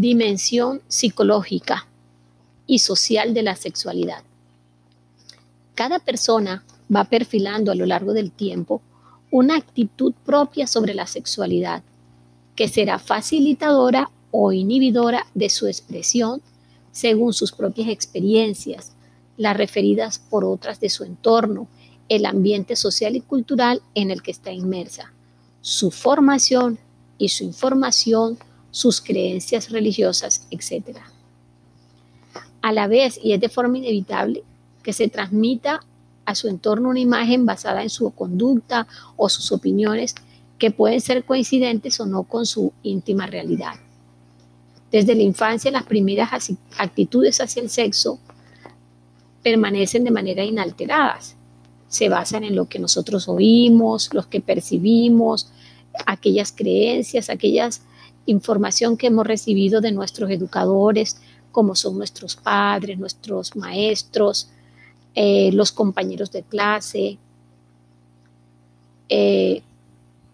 Dimensión psicológica y social de la sexualidad. Cada persona va perfilando a lo largo del tiempo una actitud propia sobre la sexualidad, que será facilitadora o inhibidora de su expresión según sus propias experiencias, las referidas por otras de su entorno, el ambiente social y cultural en el que está inmersa, su formación y su información, sus creencias religiosas, etc. A la vez, y es de forma inevitable, que se transmita a su entorno una imagen basada en su conducta o sus opiniones que pueden ser coincidentes o no con su íntima realidad. Desde la infancia, las primeras actitudes hacia el sexo permanecen de manera inalteradas. Se basan en lo que nosotros oímos, los que percibimos, aquellas creencias, aquellas información que hemos recibido de nuestros educadores, como son nuestros padres, nuestros maestros, eh, los compañeros de clase. Eh,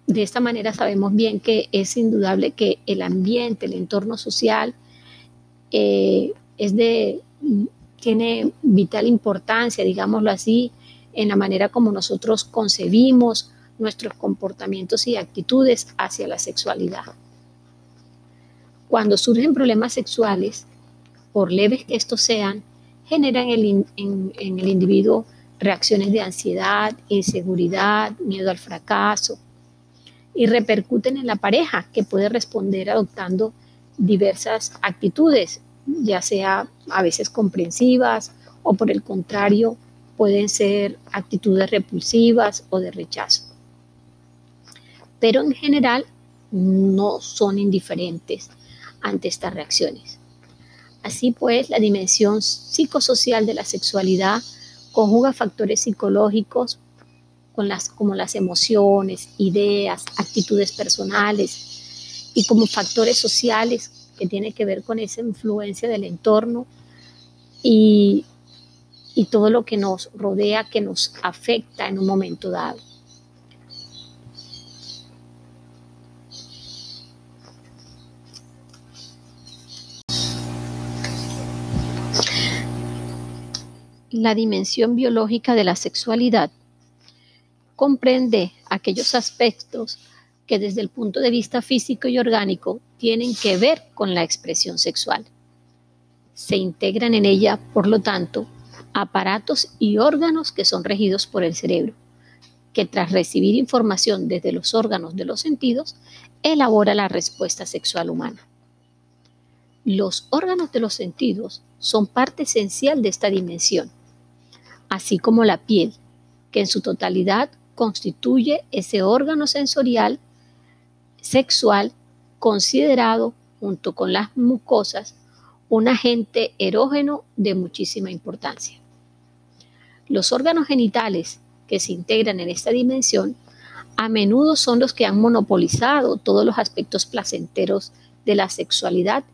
de esta manera sabemos bien que es indudable que el ambiente, el entorno social, eh, es de, tiene vital importancia, digámoslo así, en la manera como nosotros concebimos nuestros comportamientos y actitudes hacia la sexualidad. Cuando surgen problemas sexuales, por leves que estos sean, generan en el individuo reacciones de ansiedad, inseguridad, miedo al fracaso, y repercuten en la pareja, que puede responder adoptando diversas actitudes, ya sea a veces comprensivas o por el contrario pueden ser actitudes repulsivas o de rechazo. Pero en general no son indiferentes ante estas reacciones. Así pues, la dimensión psicosocial de la sexualidad conjuga factores psicológicos con las, como las emociones, ideas, actitudes personales y como factores sociales que tienen que ver con esa influencia del entorno y, y todo lo que nos rodea, que nos afecta en un momento dado. La dimensión biológica de la sexualidad comprende aquellos aspectos que desde el punto de vista físico y orgánico tienen que ver con la expresión sexual. Se integran en ella, por lo tanto, aparatos y órganos que son regidos por el cerebro, que tras recibir información desde los órganos de los sentidos, elabora la respuesta sexual humana. Los órganos de los sentidos son parte esencial de esta dimensión, así como la piel, que en su totalidad constituye ese órgano sensorial sexual considerado, junto con las mucosas, un agente erógeno de muchísima importancia. Los órganos genitales que se integran en esta dimensión a menudo son los que han monopolizado todos los aspectos placenteros de la sexualidad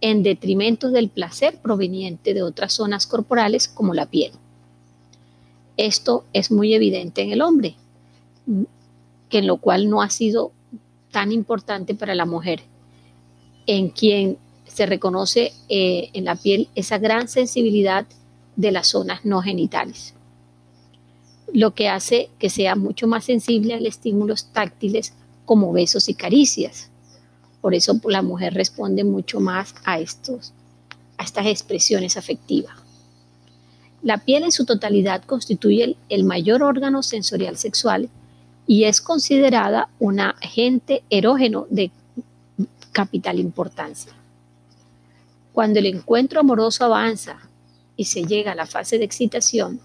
en detrimento del placer proveniente de otras zonas corporales como la piel. Esto es muy evidente en el hombre, que en lo cual no ha sido tan importante para la mujer, en quien se reconoce eh, en la piel esa gran sensibilidad de las zonas no genitales, lo que hace que sea mucho más sensible a estímulos táctiles como besos y caricias. Por eso la mujer responde mucho más a, estos, a estas expresiones afectivas. La piel en su totalidad constituye el mayor órgano sensorial sexual y es considerada un agente erógeno de capital importancia. Cuando el encuentro amoroso avanza y se llega a la fase de excitación,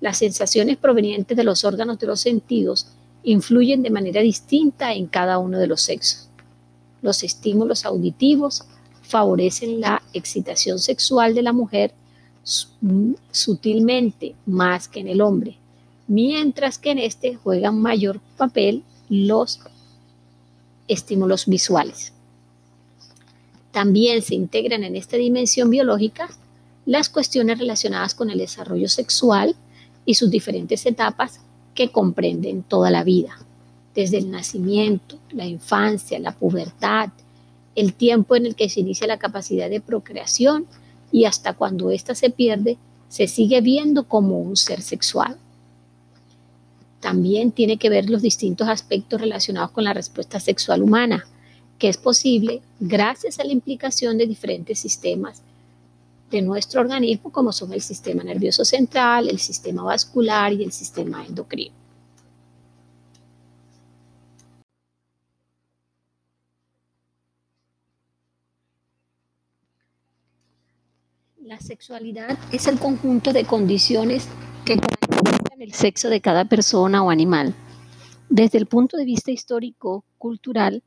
las sensaciones provenientes de los órganos de los sentidos influyen de manera distinta en cada uno de los sexos. Los estímulos auditivos favorecen la excitación sexual de la mujer sutilmente más que en el hombre, mientras que en este juegan mayor papel los estímulos visuales. También se integran en esta dimensión biológica las cuestiones relacionadas con el desarrollo sexual y sus diferentes etapas que comprenden toda la vida, desde el nacimiento, la infancia, la pubertad el tiempo en el que se inicia la capacidad de procreación y hasta cuando ésta se pierde, se sigue viendo como un ser sexual. También tiene que ver los distintos aspectos relacionados con la respuesta sexual humana, que es posible gracias a la implicación de diferentes sistemas de nuestro organismo, como son el sistema nervioso central, el sistema vascular y el sistema endocrino. La sexualidad es el conjunto de condiciones que caracterizan el sexo de cada persona o animal. Desde el punto de vista histórico, cultural,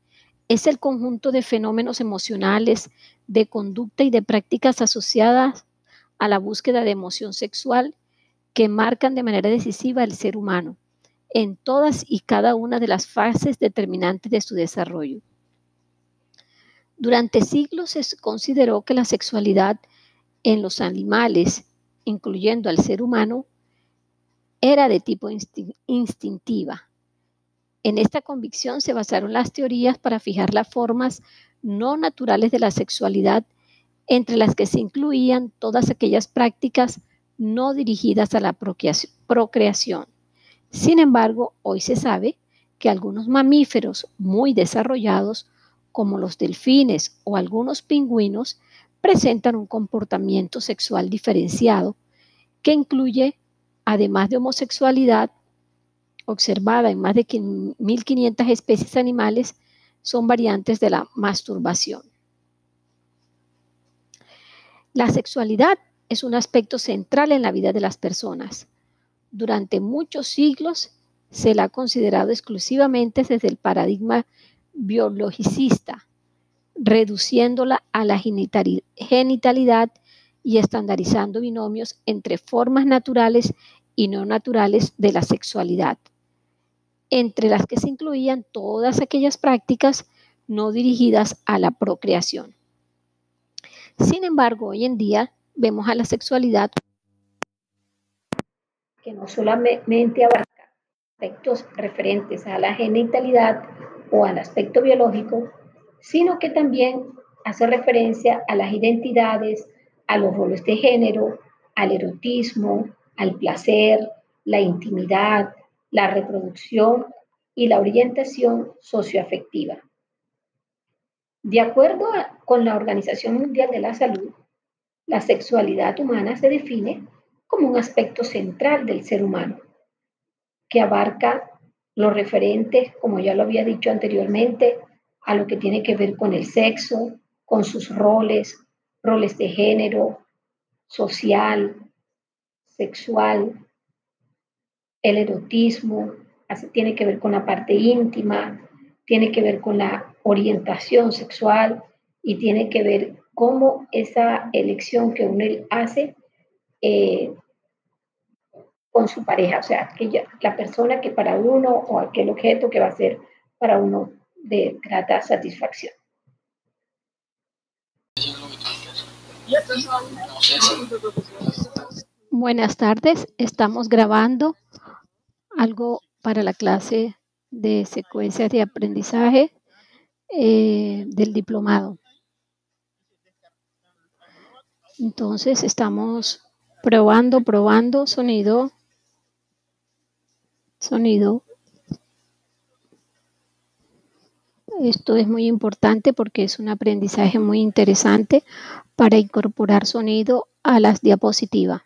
es el conjunto de fenómenos emocionales, de conducta y de prácticas asociadas a la búsqueda de emoción sexual que marcan de manera decisiva el ser humano en todas y cada una de las fases determinantes de su desarrollo. Durante siglos se consideró que la sexualidad en los animales, incluyendo al ser humano, era de tipo instintiva. En esta convicción se basaron las teorías para fijar las formas no naturales de la sexualidad, entre las que se incluían todas aquellas prácticas no dirigidas a la procreación. Sin embargo, hoy se sabe que algunos mamíferos muy desarrollados, como los delfines o algunos pingüinos, presentan un comportamiento sexual diferenciado que incluye, además de homosexualidad, observada en más de 1.500 especies animales son variantes de la masturbación. La sexualidad es un aspecto central en la vida de las personas. Durante muchos siglos se la ha considerado exclusivamente desde el paradigma biologicista, reduciéndola a la genitalidad y estandarizando binomios entre formas naturales y no naturales de la sexualidad entre las que se incluían todas aquellas prácticas no dirigidas a la procreación. Sin embargo, hoy en día vemos a la sexualidad que no solamente abarca aspectos referentes a la genitalidad o al aspecto biológico, sino que también hace referencia a las identidades, a los roles de género, al erotismo, al placer, la intimidad, la reproducción y la orientación socioafectiva. De acuerdo con la Organización Mundial de la Salud, la sexualidad humana se define como un aspecto central del ser humano, que abarca los referentes, como ya lo había dicho anteriormente, a lo que tiene que ver con el sexo, con sus roles, roles de género, social, sexual, el erotismo, tiene que ver con la parte íntima, tiene que ver con la orientación sexual y tiene que ver cómo esa elección que uno hace eh, con su pareja, o sea, que la persona que para uno o aquel objeto que va a ser para uno de grata satisfacción. Buenas tardes, estamos grabando algo para la clase de secuencias de aprendizaje eh, del diplomado. Entonces estamos probando, probando sonido, sonido. Esto es muy importante porque es un aprendizaje muy interesante para incorporar sonido a las diapositivas.